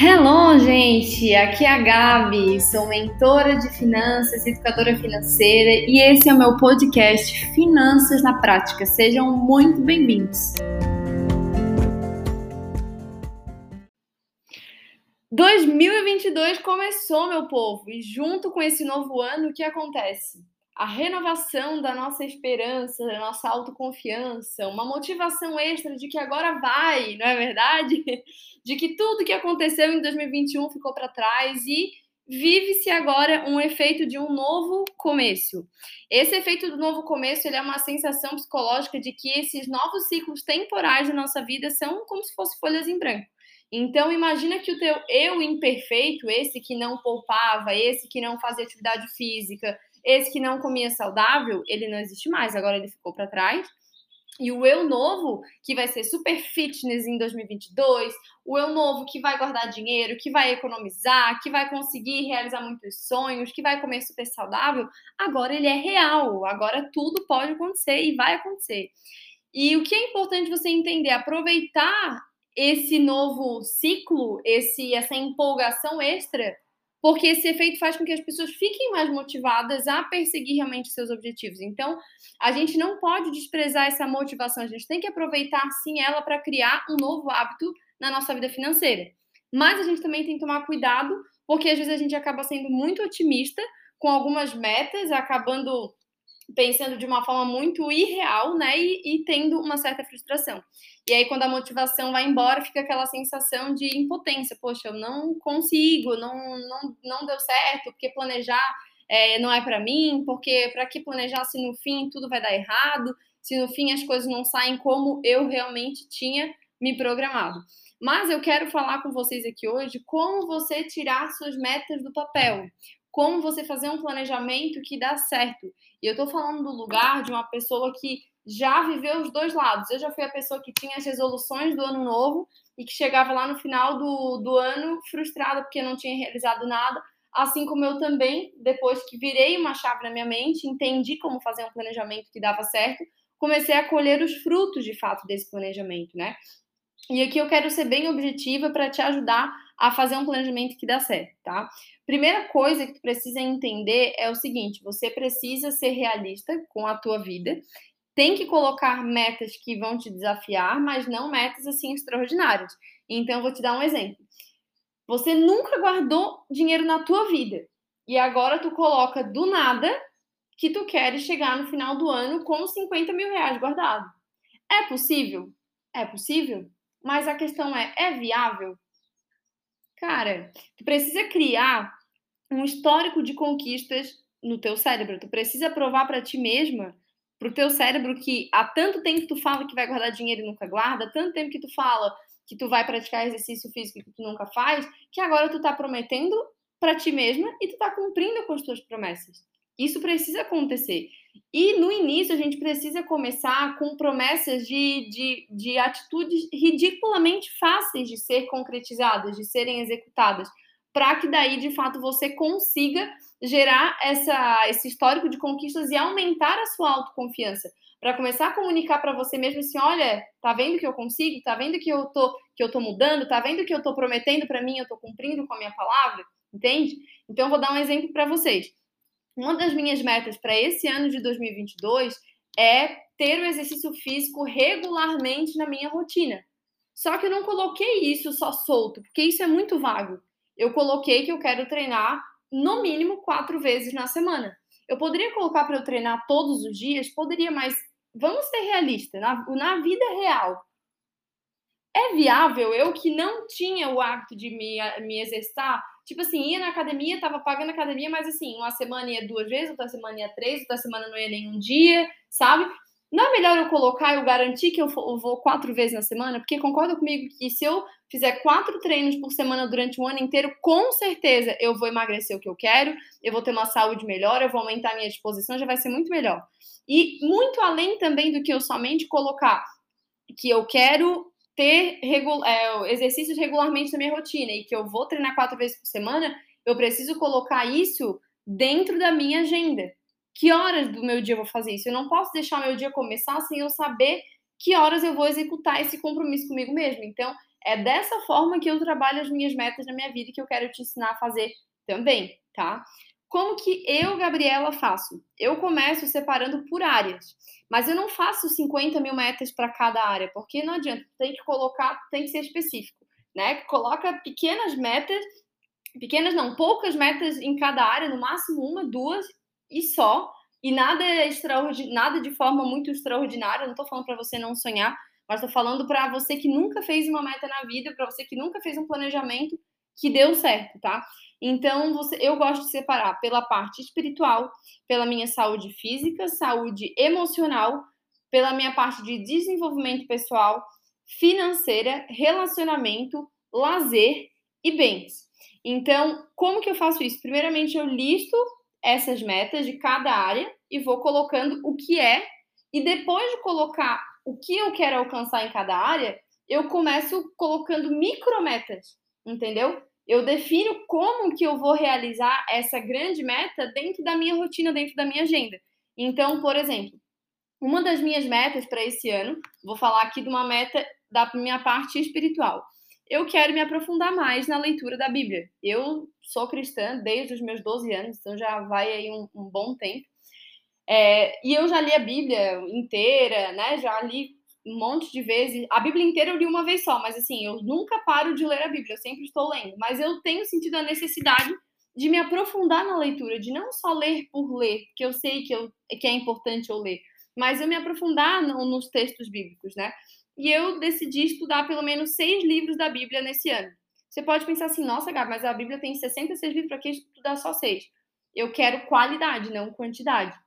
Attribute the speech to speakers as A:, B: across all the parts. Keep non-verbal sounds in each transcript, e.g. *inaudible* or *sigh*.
A: Hello, gente! Aqui é a Gabi, sou mentora de finanças, educadora financeira e esse é o meu podcast Finanças na Prática. Sejam muito bem-vindos! 2022 começou, meu povo, e junto com esse novo ano, o que acontece? A renovação da nossa esperança, da nossa autoconfiança, uma motivação extra de que agora vai, não é verdade? *laughs* De que tudo que aconteceu em 2021 ficou para trás e vive-se agora um efeito de um novo começo. Esse efeito do novo começo é uma sensação psicológica de que esses novos ciclos temporais da nossa vida são como se fossem folhas em branco. Então imagina que o teu eu imperfeito, esse que não poupava, esse que não fazia atividade física, esse que não comia saudável, ele não existe mais, agora ele ficou para trás. E o eu novo, que vai ser super fitness em 2022, o eu novo que vai guardar dinheiro, que vai economizar, que vai conseguir realizar muitos sonhos, que vai comer super saudável, agora ele é real, agora tudo pode acontecer e vai acontecer. E o que é importante você entender, aproveitar esse novo ciclo, esse essa empolgação extra porque esse efeito faz com que as pessoas fiquem mais motivadas a perseguir realmente seus objetivos. Então, a gente não pode desprezar essa motivação, a gente tem que aproveitar sim ela para criar um novo hábito na nossa vida financeira. Mas a gente também tem que tomar cuidado, porque às vezes a gente acaba sendo muito otimista com algumas metas, acabando pensando de uma forma muito irreal, né? E, e, tendo uma certa frustração. E aí, quando a motivação vai embora, fica aquela sensação de impotência. Poxa, eu não consigo, não, não, não deu certo, porque planejar é, não é para mim, porque para que planejar se no fim tudo vai dar errado, se no fim as coisas não saem como eu realmente tinha me programado. Mas eu quero falar com vocês aqui hoje como você tirar suas metas do papel, como você fazer um planejamento que dá certo. E eu estou falando do lugar de uma pessoa que já viveu os dois lados. Eu já fui a pessoa que tinha as resoluções do ano novo e que chegava lá no final do, do ano frustrada porque não tinha realizado nada. Assim como eu também, depois que virei uma chave na minha mente, entendi como fazer um planejamento que dava certo, comecei a colher os frutos de fato desse planejamento, né? E aqui eu quero ser bem objetiva para te ajudar a fazer um planejamento que dá certo, tá? Primeira coisa que tu precisa entender é o seguinte: você precisa ser realista com a tua vida. Tem que colocar metas que vão te desafiar, mas não metas assim extraordinárias. Então, eu vou te dar um exemplo. Você nunca guardou dinheiro na tua vida e agora tu coloca do nada que tu queres chegar no final do ano com 50 mil reais guardado. É possível? É possível. Mas a questão é, é viável? Cara, tu precisa criar um histórico de conquistas no teu cérebro. Tu precisa provar para ti mesma, pro teu cérebro que há tanto tempo que tu fala que vai guardar dinheiro e nunca guarda, há tanto tempo que tu fala que tu vai praticar exercício físico que tu nunca faz, que agora tu tá prometendo para ti mesma e tu tá cumprindo com as tuas promessas. Isso precisa acontecer. E no início a gente precisa começar com promessas de, de, de atitudes ridiculamente fáceis de ser concretizadas, de serem executadas, para que daí de fato você consiga gerar essa, esse histórico de conquistas e aumentar a sua autoconfiança. Para começar a comunicar para você mesmo assim: olha, tá vendo que eu consigo? Tá vendo que eu tô, que eu tô mudando? Tá vendo que eu tô prometendo para mim, eu tô cumprindo com a minha palavra? Entende? Então, eu vou dar um exemplo para vocês. Uma das minhas metas para esse ano de 2022 é ter o exercício físico regularmente na minha rotina. Só que eu não coloquei isso só solto, porque isso é muito vago. Eu coloquei que eu quero treinar no mínimo quatro vezes na semana. Eu poderia colocar para eu treinar todos os dias? Poderia, mas vamos ser realistas. Na, na vida real, é viável eu que não tinha o hábito de me, me exercitar Tipo assim, ia na academia, tava pagando academia, mas assim, uma semana ia duas vezes, outra semana ia três, outra semana não ia nenhum dia, sabe? Não é melhor eu colocar, eu garantir que eu vou quatro vezes na semana? Porque concorda comigo que se eu fizer quatro treinos por semana durante um ano inteiro, com certeza eu vou emagrecer o que eu quero, eu vou ter uma saúde melhor, eu vou aumentar a minha disposição, já vai ser muito melhor. E muito além também do que eu somente colocar que eu quero ter é, exercícios regularmente na minha rotina e que eu vou treinar quatro vezes por semana, eu preciso colocar isso dentro da minha agenda. Que horas do meu dia eu vou fazer isso? Eu não posso deixar meu dia começar sem eu saber que horas eu vou executar esse compromisso comigo mesmo. Então, É dessa forma que eu trabalho as minhas metas na minha vida que eu quero te ensinar a fazer também, tá? Como que eu, Gabriela, faço? Eu começo separando por áreas, mas eu não faço 50 mil metas para cada área, porque não adianta, tem que colocar, tem que ser específico, né? Coloca pequenas metas, pequenas não, poucas metas em cada área, no máximo uma, duas e só, e nada extraordinário, nada de forma muito extraordinária, não estou falando para você não sonhar, mas estou falando para você que nunca fez uma meta na vida, para você que nunca fez um planejamento que deu certo, tá? Então, você, eu gosto de separar pela parte espiritual, pela minha saúde física, saúde emocional, pela minha parte de desenvolvimento pessoal, financeira, relacionamento, lazer e bens. Então, como que eu faço isso? Primeiramente, eu listo essas metas de cada área e vou colocando o que é, e depois de colocar o que eu quero alcançar em cada área, eu começo colocando micrometas, entendeu? Eu defino como que eu vou realizar essa grande meta dentro da minha rotina, dentro da minha agenda. Então, por exemplo, uma das minhas metas para esse ano, vou falar aqui de uma meta da minha parte espiritual. Eu quero me aprofundar mais na leitura da Bíblia. Eu sou cristã desde os meus 12 anos, então já vai aí um, um bom tempo. É, e eu já li a Bíblia inteira, né? Já li um monte de vezes. A Bíblia inteira eu li uma vez só, mas assim, eu nunca paro de ler a Bíblia, eu sempre estou lendo. Mas eu tenho sentido a necessidade de me aprofundar na leitura, de não só ler por ler, que eu sei que, eu, que é importante eu ler, mas eu me aprofundar no, nos textos bíblicos, né? E eu decidi estudar pelo menos seis livros da Bíblia nesse ano. Você pode pensar assim, nossa, Gabi, mas a Bíblia tem 66 livros, para que estudar só seis? Eu quero qualidade, não quantidade.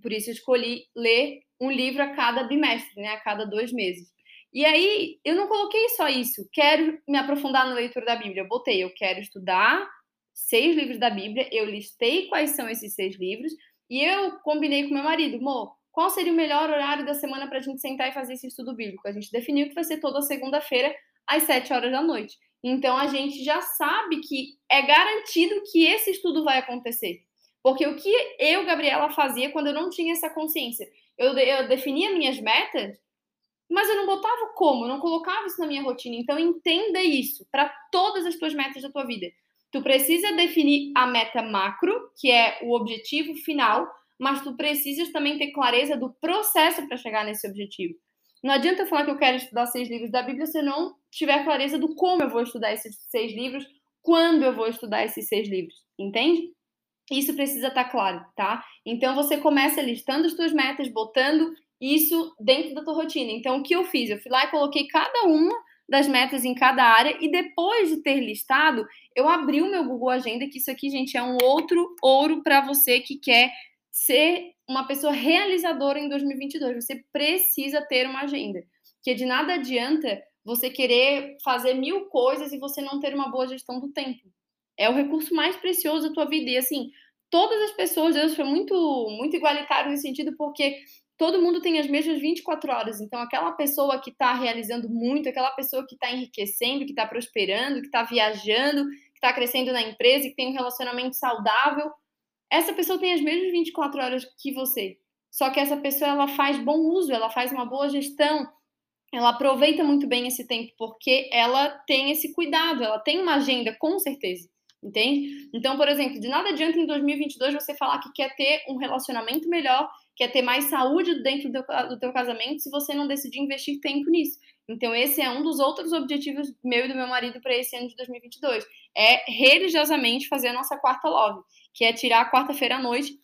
A: Por isso eu escolhi ler um livro a cada bimestre, né? A cada dois meses. E aí, eu não coloquei só isso. Quero me aprofundar na leitura da Bíblia. Eu botei, eu quero estudar seis livros da Bíblia. Eu listei quais são esses seis livros. E eu combinei com meu marido, amor, qual seria o melhor horário da semana para a gente sentar e fazer esse estudo bíblico? A gente definiu que vai ser toda segunda-feira, às sete horas da noite. Então, a gente já sabe que é garantido que esse estudo vai acontecer. Porque o que eu, Gabriela, fazia quando eu não tinha essa consciência? Eu, eu definia minhas metas, mas eu não botava como, eu não colocava isso na minha rotina. Então, entenda isso para todas as tuas metas da tua vida. Tu precisa definir a meta macro, que é o objetivo final, mas tu precisas também ter clareza do processo para chegar nesse objetivo. Não adianta eu falar que eu quero estudar seis livros da Bíblia se eu não tiver clareza do como eu vou estudar esses seis livros, quando eu vou estudar esses seis livros, entende? Isso precisa estar tá claro, tá? Então você começa listando as suas metas, botando isso dentro da tua rotina. Então o que eu fiz? Eu fui lá e coloquei cada uma das metas em cada área e depois de ter listado, eu abri o meu Google Agenda, que isso aqui, gente, é um outro ouro para você que quer ser uma pessoa realizadora em 2022. Você precisa ter uma agenda. Que de nada adianta você querer fazer mil coisas e você não ter uma boa gestão do tempo. É o recurso mais precioso da tua vida. E assim, todas as pessoas, Deus foi muito, muito igualitário nesse sentido, porque todo mundo tem as mesmas 24 horas. Então, aquela pessoa que está realizando muito, aquela pessoa que está enriquecendo, que está prosperando, que está viajando, que está crescendo na empresa, que tem um relacionamento saudável, essa pessoa tem as mesmas 24 horas que você. Só que essa pessoa ela faz bom uso, ela faz uma boa gestão, ela aproveita muito bem esse tempo porque ela tem esse cuidado, ela tem uma agenda, com certeza. Entende? Então, por exemplo, de nada adianta em 2022 você falar que quer ter um relacionamento melhor, quer ter mais saúde dentro do, do teu casamento, se você não decidir investir tempo nisso. Então, esse é um dos outros objetivos meu e do meu marido para esse ano de 2022. É religiosamente fazer a nossa quarta love, que é tirar a quarta-feira à noite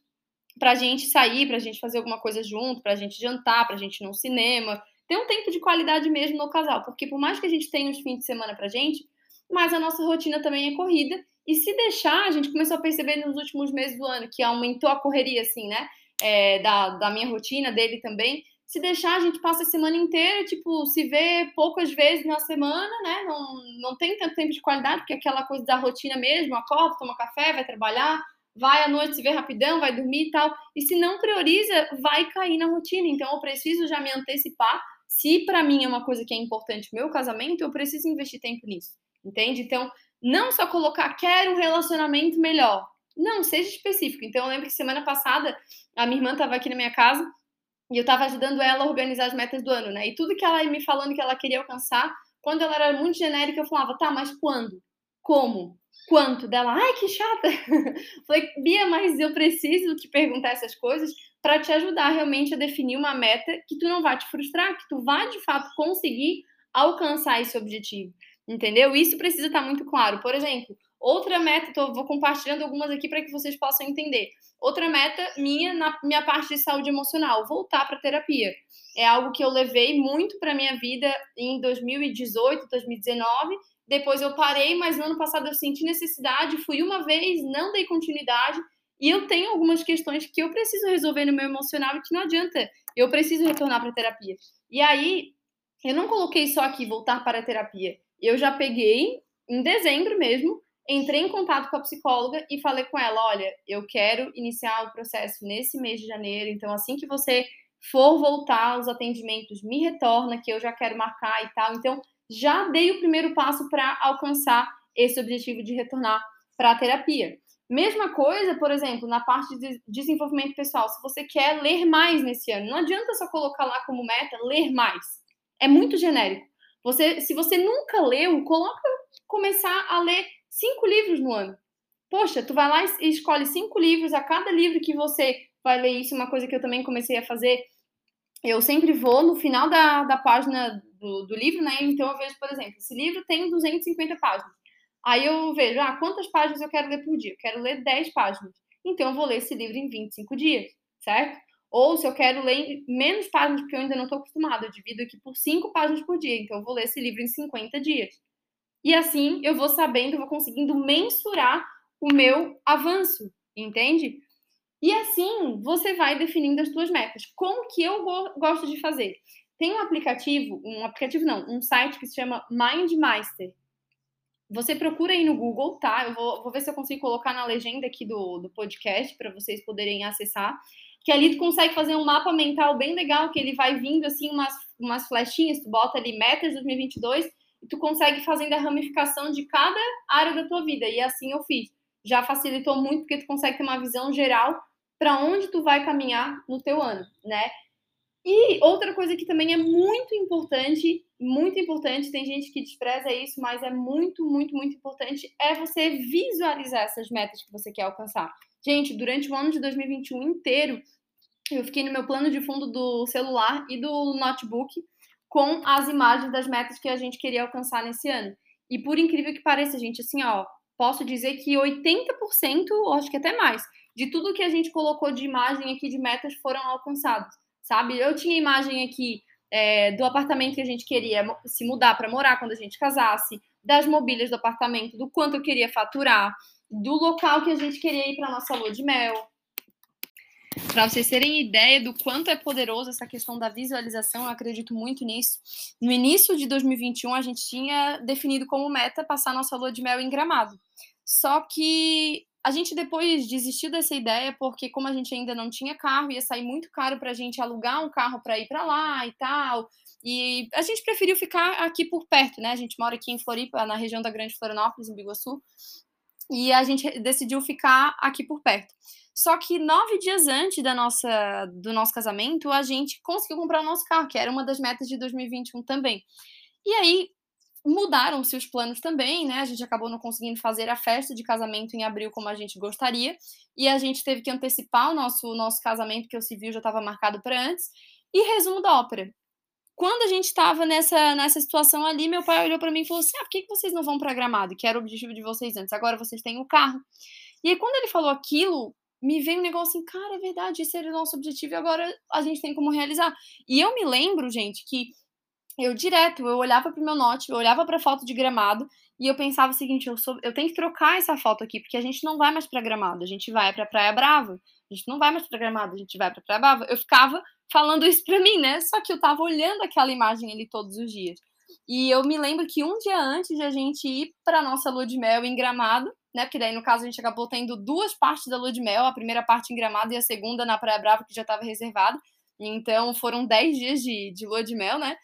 A: para a gente sair, para a gente fazer alguma coisa junto, para a gente jantar, para a gente ir no cinema, ter um tempo de qualidade mesmo no casal, porque por mais que a gente tenha os fins de semana para gente, mas a nossa rotina também é corrida e se deixar, a gente começou a perceber nos últimos meses do ano que aumentou a correria, assim, né? É, da, da minha rotina, dele também. Se deixar, a gente passa a semana inteira, tipo, se vê poucas vezes na semana, né? Não, não tem tanto tempo de qualidade, porque é aquela coisa da rotina mesmo, acorda, toma café, vai trabalhar, vai à noite se vê rapidão, vai dormir e tal. E se não prioriza, vai cair na rotina. Então eu preciso já me antecipar. Se para mim é uma coisa que é importante, meu casamento, eu preciso investir tempo nisso. Entende? Então, não só colocar quero um relacionamento melhor. Não, seja específico. Então, eu lembro que semana passada a minha irmã estava aqui na minha casa e eu estava ajudando ela a organizar as metas do ano, né? E tudo que ela ia me falando que ela queria alcançar Quando ela era muito genérica, eu falava, tá, mas quando? Como? Quanto? Dela, ai, que chata. *laughs* Falei, Bia, mas eu preciso te perguntar essas coisas para te ajudar realmente a definir uma meta que tu não vai te frustrar, que tu vai de fato conseguir alcançar esse objetivo. Entendeu? Isso precisa estar muito claro. Por exemplo, outra meta, tô, vou compartilhando algumas aqui para que vocês possam entender. Outra meta minha na minha parte de saúde emocional, voltar para terapia. É algo que eu levei muito para minha vida em 2018, 2019 depois eu parei, mas no ano passado eu senti necessidade, fui uma vez, não dei continuidade, e eu tenho algumas questões que eu preciso resolver no meu emocional e que não adianta, eu preciso retornar para a terapia. E aí, eu não coloquei só aqui voltar para a terapia. Eu já peguei, em dezembro mesmo, entrei em contato com a psicóloga e falei com ela: olha, eu quero iniciar o processo nesse mês de janeiro, então assim que você for voltar aos atendimentos, me retorna, que eu já quero marcar e tal. Então, já dei o primeiro passo para alcançar esse objetivo de retornar para a terapia. Mesma coisa, por exemplo, na parte de desenvolvimento pessoal. Se você quer ler mais nesse ano, não adianta só colocar lá como meta ler mais. É muito genérico. Você, se você nunca leu, coloca começar a ler cinco livros no ano. Poxa, tu vai lá e escolhe cinco livros. A cada livro que você vai ler isso, uma coisa que eu também comecei a fazer. Eu sempre vou no final da, da página do, do livro, né? Então eu vejo, por exemplo, esse livro tem 250 páginas. Aí eu vejo, ah, quantas páginas eu quero ler por dia? Eu quero ler 10 páginas. Então eu vou ler esse livro em 25 dias, certo? Ou se eu quero ler menos páginas, porque eu ainda não estou acostumada, eu divido aqui por 5 páginas por dia. Então eu vou ler esse livro em 50 dias. E assim eu vou sabendo, eu vou conseguindo mensurar o meu avanço, entende? E assim você vai definindo as suas metas. Como que eu gosto de fazer? Tem um aplicativo, um aplicativo não, um site que se chama MindMeister. Você procura aí no Google, tá? Eu vou, vou ver se eu consigo colocar na legenda aqui do, do podcast para vocês poderem acessar. Que ali tu consegue fazer um mapa mental bem legal, que ele vai vindo assim umas, umas flechinhas, tu bota ali metas 2022 e tu consegue fazendo a ramificação de cada área da tua vida. E assim eu fiz. Já facilitou muito porque tu consegue ter uma visão geral para onde tu vai caminhar no teu ano, né? E outra coisa que também é muito importante, muito importante, tem gente que despreza isso, mas é muito, muito, muito importante, é você visualizar essas metas que você quer alcançar. Gente, durante o ano de 2021 inteiro, eu fiquei no meu plano de fundo do celular e do notebook com as imagens das metas que a gente queria alcançar nesse ano. E por incrível que pareça, gente, assim, ó, posso dizer que 80%, ou acho que até mais, de tudo que a gente colocou de imagem aqui de metas foram alcançados sabe? Eu tinha imagem aqui é, do apartamento que a gente queria se mudar para morar quando a gente casasse, das mobílias do apartamento, do quanto eu queria faturar, do local que a gente queria ir para nossa lua de mel. Para vocês terem ideia do quanto é poderoso essa questão da visualização, eu acredito muito nisso. No início de 2021, a gente tinha definido como meta passar nossa lua de mel em Gramado. Só que a gente depois desistiu dessa ideia porque, como a gente ainda não tinha carro, ia sair muito caro para a gente alugar um carro para ir para lá e tal. E a gente preferiu ficar aqui por perto, né? A gente mora aqui em Floripa, na região da Grande Florianópolis, em Biguaçu. E a gente decidiu ficar aqui por perto. Só que nove dias antes da nossa, do nosso casamento, a gente conseguiu comprar o nosso carro, que era uma das metas de 2021 também. E aí, mudaram-se os planos também, né? A gente acabou não conseguindo fazer a festa de casamento em abril como a gente gostaria, e a gente teve que antecipar o nosso, o nosso casamento, que o civil já estava marcado para antes. E resumo da ópera. Quando a gente estava nessa, nessa situação ali, meu pai olhou para mim e falou assim: ah, por que, vocês não vão para Gramado? Que era o objetivo de vocês antes, agora vocês têm o carro. E aí, quando ele falou aquilo, me veio um negócio assim, cara, é verdade, esse era o nosso objetivo e agora a gente tem como realizar. E eu me lembro, gente, que eu direto, eu olhava pro meu note, eu olhava pra foto de gramado e eu pensava o seguinte, eu, sou, eu tenho que trocar essa foto aqui, porque a gente não vai mais pra gramado, a gente vai pra Praia Brava, a gente não vai mais pra gramado, a gente vai pra Praia Brava. Eu ficava falando isso pra mim, né? Só que eu tava olhando aquela imagem ali todos os dias. E eu me lembro que um dia antes de a gente ir pra nossa lua de mel em Gramado, né? Porque daí, no caso, a gente acabou tendo duas partes da lua de mel, a primeira parte em Gramado e a segunda na Praia Brava, que já estava reservada. Então, foram dez dias de, de lua de mel, né?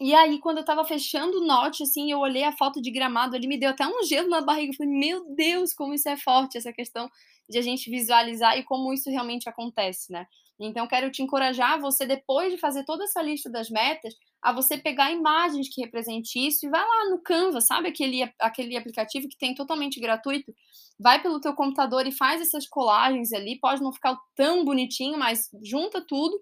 A: E aí, quando eu tava fechando o note, assim, eu olhei a foto de gramado ali, me deu até um gelo na barriga. Eu falei, meu Deus, como isso é forte, essa questão de a gente visualizar e como isso realmente acontece, né? Então, quero te encorajar, você, depois de fazer toda essa lista das metas, a você pegar imagens que representem isso e vai lá no Canva, sabe aquele, aquele aplicativo que tem totalmente gratuito? Vai pelo teu computador e faz essas colagens ali, pode não ficar tão bonitinho, mas junta tudo,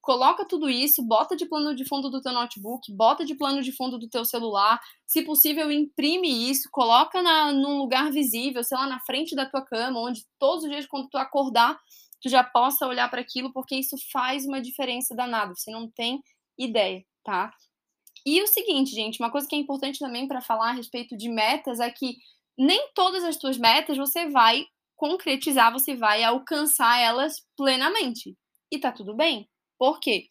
A: coloca tudo isso, bota de plano de fundo do teu notebook, bota de plano de fundo do teu celular, se possível imprime isso, coloca na, num lugar visível, sei lá, na frente da tua cama, onde todos os dias quando tu acordar, tu já possa olhar para aquilo, porque isso faz uma diferença danada, você não tem ideia tá? E o seguinte, gente, uma coisa que é importante também para falar a respeito de metas é que nem todas as tuas metas você vai concretizar, você vai alcançar elas plenamente. E tá tudo bem. Por quê?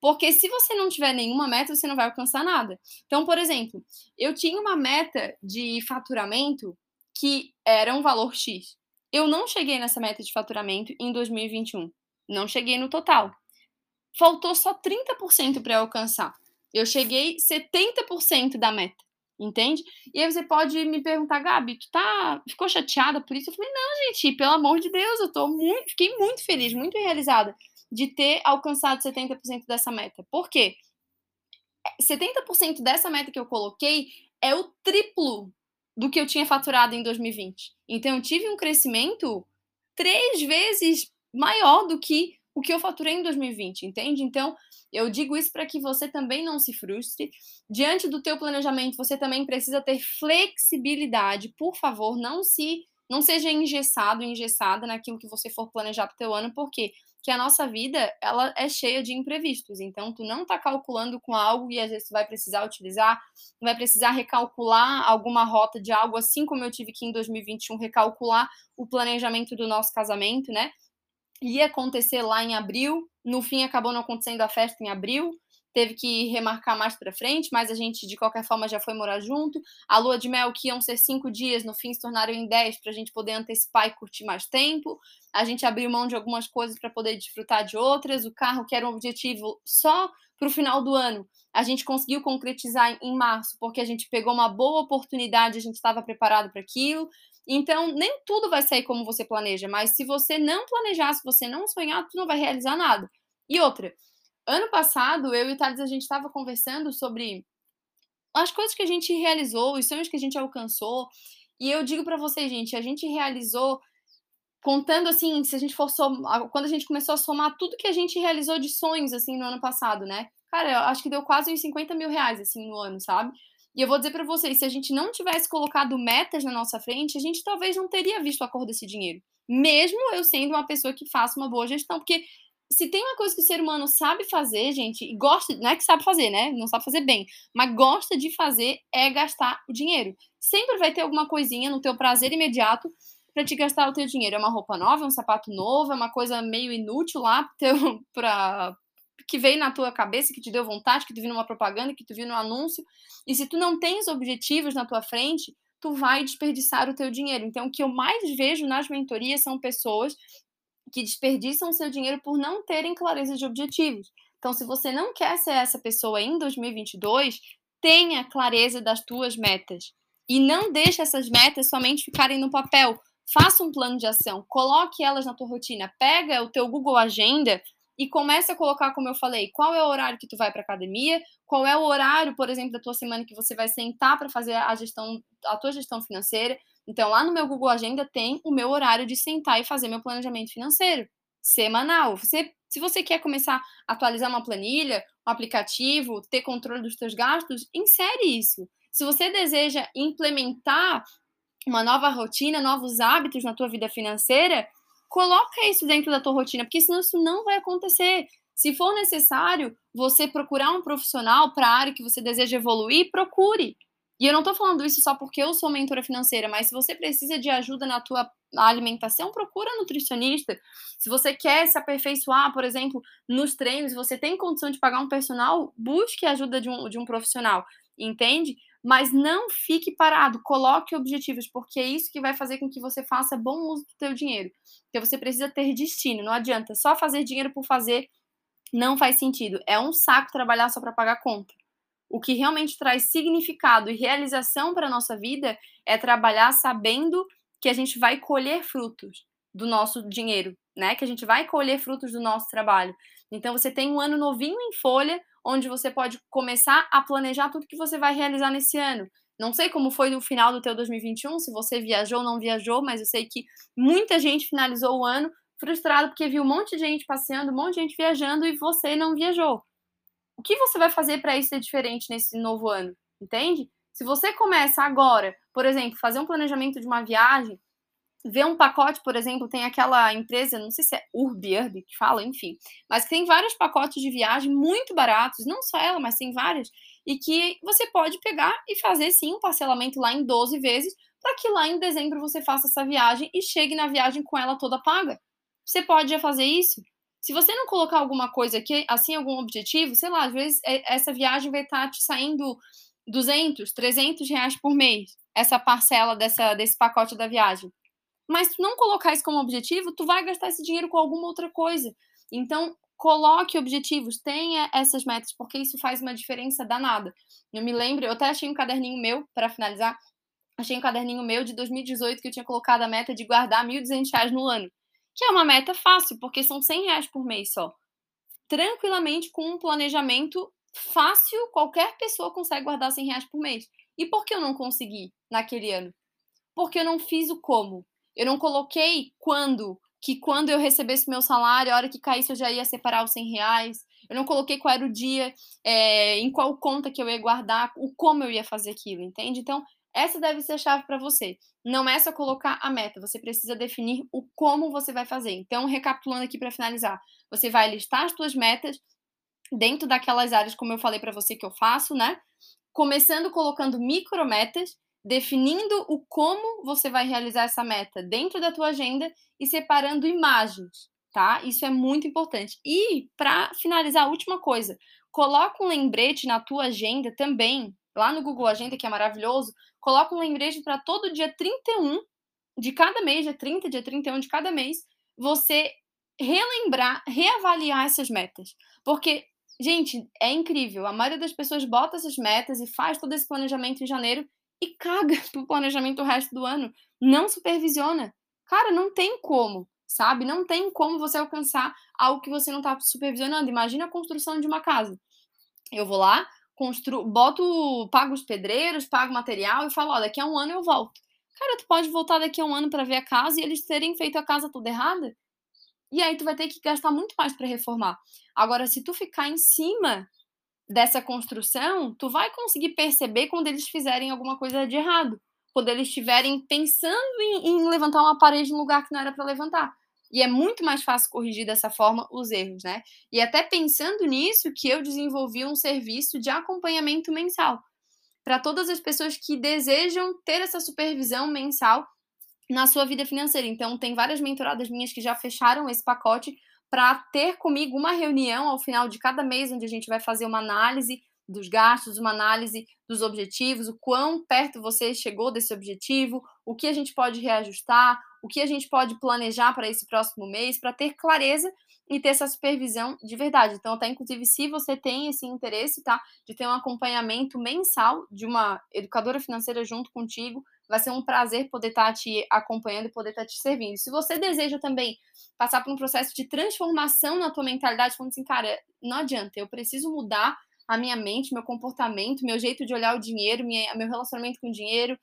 A: Porque se você não tiver nenhuma meta, você não vai alcançar nada. Então, por exemplo, eu tinha uma meta de faturamento que era um valor X. Eu não cheguei nessa meta de faturamento em 2021. Não cheguei no total faltou só 30% para alcançar. Eu cheguei 70% da meta, entende? E aí você pode me perguntar, Gabi, tu tá, ficou chateada por isso? Eu falei, não, gente, pelo amor de Deus, eu tô muito, fiquei muito feliz, muito realizada de ter alcançado 70% dessa meta. Por quê? 70% dessa meta que eu coloquei é o triplo do que eu tinha faturado em 2020. Então, eu tive um crescimento três vezes maior do que o que eu faturei em 2020, entende? Então, eu digo isso para que você também não se frustre. Diante do teu planejamento, você também precisa ter flexibilidade. Por favor, não se não seja engessado, engessada naquilo que você for planejar para o teu ano, porque que a nossa vida ela é cheia de imprevistos. Então, tu não está calculando com algo e às vezes tu vai precisar utilizar, vai precisar recalcular alguma rota de algo, assim como eu tive que em 2021 recalcular o planejamento do nosso casamento, né? ia acontecer lá em abril, no fim acabou não acontecendo a festa em abril, teve que remarcar mais para frente, mas a gente de qualquer forma já foi morar junto. A lua de mel que iam ser cinco dias, no fim se tornaram em dez para a gente poder antecipar e curtir mais tempo. A gente abriu mão de algumas coisas para poder desfrutar de outras. O carro que era um objetivo só para o final do ano, a gente conseguiu concretizar em março, porque a gente pegou uma boa oportunidade, a gente estava preparado para aquilo. Então, nem tudo vai sair como você planeja, mas se você não planejar, se você não sonhar, tu não vai realizar nada. E outra, ano passado, eu e o Thales, a gente estava conversando sobre as coisas que a gente realizou, os sonhos que a gente alcançou. E eu digo para vocês, gente, a gente realizou contando assim, se a gente for somar, quando a gente começou a somar tudo que a gente realizou de sonhos assim no ano passado, né? Cara, eu acho que deu quase uns 50 mil reais assim no ano, sabe? E eu vou dizer para vocês, se a gente não tivesse colocado metas na nossa frente, a gente talvez não teria visto a cor desse dinheiro. Mesmo eu sendo uma pessoa que faça uma boa gestão, porque se tem uma coisa que o ser humano sabe fazer, gente, e gosta, não é que sabe fazer, né? Não sabe fazer bem, mas gosta de fazer é gastar o dinheiro. Sempre vai ter alguma coisinha no teu prazer imediato para te gastar o teu dinheiro. É uma roupa nova, é um sapato novo, é uma coisa meio inútil lá para *laughs* que veio na tua cabeça, que te deu vontade, que tu viu numa propaganda, que tu viu no anúncio. E se tu não tens objetivos na tua frente, tu vai desperdiçar o teu dinheiro. Então, o que eu mais vejo nas mentorias são pessoas que desperdiçam seu dinheiro por não terem clareza de objetivos. Então, se você não quer ser essa pessoa em 2022, tenha clareza das tuas metas. E não deixe essas metas somente ficarem no papel. Faça um plano de ação, coloque elas na tua rotina. Pega o teu Google Agenda, e começa a colocar, como eu falei, qual é o horário que tu vai para academia, qual é o horário, por exemplo, da tua semana que você vai sentar para fazer a gestão, a tua gestão financeira. Então, lá no meu Google Agenda tem o meu horário de sentar e fazer meu planejamento financeiro semanal. Você, se você quer começar a atualizar uma planilha, um aplicativo, ter controle dos seus gastos, insere isso. Se você deseja implementar uma nova rotina, novos hábitos na tua vida financeira, coloca isso dentro da tua rotina, porque senão isso não vai acontecer. Se for necessário você procurar um profissional para a área que você deseja evoluir, procure. E eu não estou falando isso só porque eu sou mentora financeira, mas se você precisa de ajuda na tua alimentação, procura nutricionista. Se você quer se aperfeiçoar, por exemplo, nos treinos, você tem condição de pagar um personal, busque a ajuda de um, de um profissional, entende? mas não fique parado, coloque objetivos, porque é isso que vai fazer com que você faça bom uso do teu dinheiro. Porque você precisa ter destino, não adianta só fazer dinheiro por fazer, não faz sentido. É um saco trabalhar só para pagar conta. O que realmente traz significado e realização para a nossa vida é trabalhar sabendo que a gente vai colher frutos do nosso dinheiro, né? Que a gente vai colher frutos do nosso trabalho. Então você tem um ano novinho em folha, onde você pode começar a planejar tudo que você vai realizar nesse ano. Não sei como foi no final do teu 2021, se você viajou ou não viajou, mas eu sei que muita gente finalizou o ano frustrado porque viu um monte de gente passeando, um monte de gente viajando e você não viajou. O que você vai fazer para isso ser diferente nesse novo ano? Entende? Se você começa agora, por exemplo, fazer um planejamento de uma viagem, ver um pacote, por exemplo, tem aquela empresa, não sei se é Urbi, Urbi que fala, enfim, mas tem vários pacotes de viagem muito baratos, não só ela, mas tem várias, e que você pode pegar e fazer sim um parcelamento lá em 12 vezes, para que lá em dezembro você faça essa viagem e chegue na viagem com ela toda paga. Você pode já fazer isso? Se você não colocar alguma coisa aqui, assim, algum objetivo, sei lá, às vezes é, essa viagem vai estar tá te saindo 200, 300 reais por mês, essa parcela dessa, desse pacote da viagem mas tu não colocar isso como objetivo, tu vai gastar esse dinheiro com alguma outra coisa. Então, coloque objetivos, tenha essas metas, porque isso faz uma diferença danada. Eu me lembro, eu até achei um caderninho meu, para finalizar, achei um caderninho meu de 2018 que eu tinha colocado a meta de guardar R$ 1.200 no ano, que é uma meta fácil, porque são 100 reais por mês só. Tranquilamente, com um planejamento fácil, qualquer pessoa consegue guardar 100 reais por mês. E por que eu não consegui naquele ano? Porque eu não fiz o como. Eu não coloquei quando, que quando eu recebesse meu salário, a hora que caísse eu já ia separar os 100 reais. Eu não coloquei qual era o dia, é, em qual conta que eu ia guardar, o como eu ia fazer aquilo, entende? Então, essa deve ser a chave para você. Não é só colocar a meta, você precisa definir o como você vai fazer. Então, recapitulando aqui para finalizar, você vai listar as suas metas dentro daquelas áreas, como eu falei para você que eu faço, né? Começando colocando micrometas definindo o como você vai realizar essa meta dentro da tua agenda e separando imagens, tá? Isso é muito importante. E para finalizar, a última coisa, coloca um lembrete na tua agenda também, lá no Google Agenda, que é maravilhoso, coloca um lembrete para todo dia 31 de cada mês, dia 30, dia 31 de cada mês, você relembrar, reavaliar essas metas. Porque, gente, é incrível. A maioria das pessoas bota essas metas e faz todo esse planejamento em janeiro e caga *laughs* pro planejamento o resto do ano. Não supervisiona. Cara, não tem como, sabe? Não tem como você alcançar algo que você não está supervisionando. Imagina a construção de uma casa. Eu vou lá, construo, boto, pago os pedreiros, pago material e falo, ó, daqui a um ano eu volto. Cara, tu pode voltar daqui a um ano para ver a casa e eles terem feito a casa toda errada. E aí tu vai ter que gastar muito mais para reformar. Agora, se tu ficar em cima dessa construção, tu vai conseguir perceber quando eles fizerem alguma coisa de errado, quando eles estiverem pensando em, em, levantar uma parede no lugar que não era para levantar. E é muito mais fácil corrigir dessa forma os erros, né? E até pensando nisso, que eu desenvolvi um serviço de acompanhamento mensal para todas as pessoas que desejam ter essa supervisão mensal na sua vida financeira. Então, tem várias mentoradas minhas que já fecharam esse pacote para ter comigo uma reunião ao final de cada mês, onde a gente vai fazer uma análise dos gastos, uma análise dos objetivos, o quão perto você chegou desse objetivo, o que a gente pode reajustar, o que a gente pode planejar para esse próximo mês, para ter clareza e ter essa supervisão de verdade. Então, até inclusive, se você tem esse interesse, tá, de ter um acompanhamento mensal de uma educadora financeira junto contigo, vai ser um prazer poder estar tá te acompanhando e poder estar tá te servindo. Se você deseja também passar por um processo de transformação na tua mentalidade, falando assim, cara, não adianta, eu preciso mudar a minha mente, meu comportamento, meu jeito de olhar o dinheiro, minha, meu relacionamento com o dinheiro.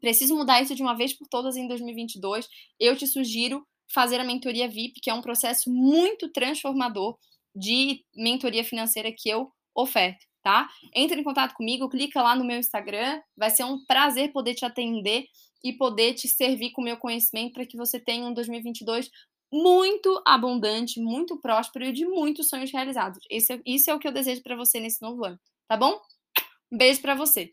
A: Preciso mudar isso de uma vez por todas em 2022. Eu te sugiro fazer a mentoria VIP, que é um processo muito transformador de mentoria financeira que eu oferto tá? Entre em contato comigo, clica lá no meu Instagram, vai ser um prazer poder te atender e poder te servir com o meu conhecimento para que você tenha um 2022 muito abundante, muito próspero e de muitos sonhos realizados. Esse, é, isso é o que eu desejo para você nesse novo ano, tá bom? Um beijo para você.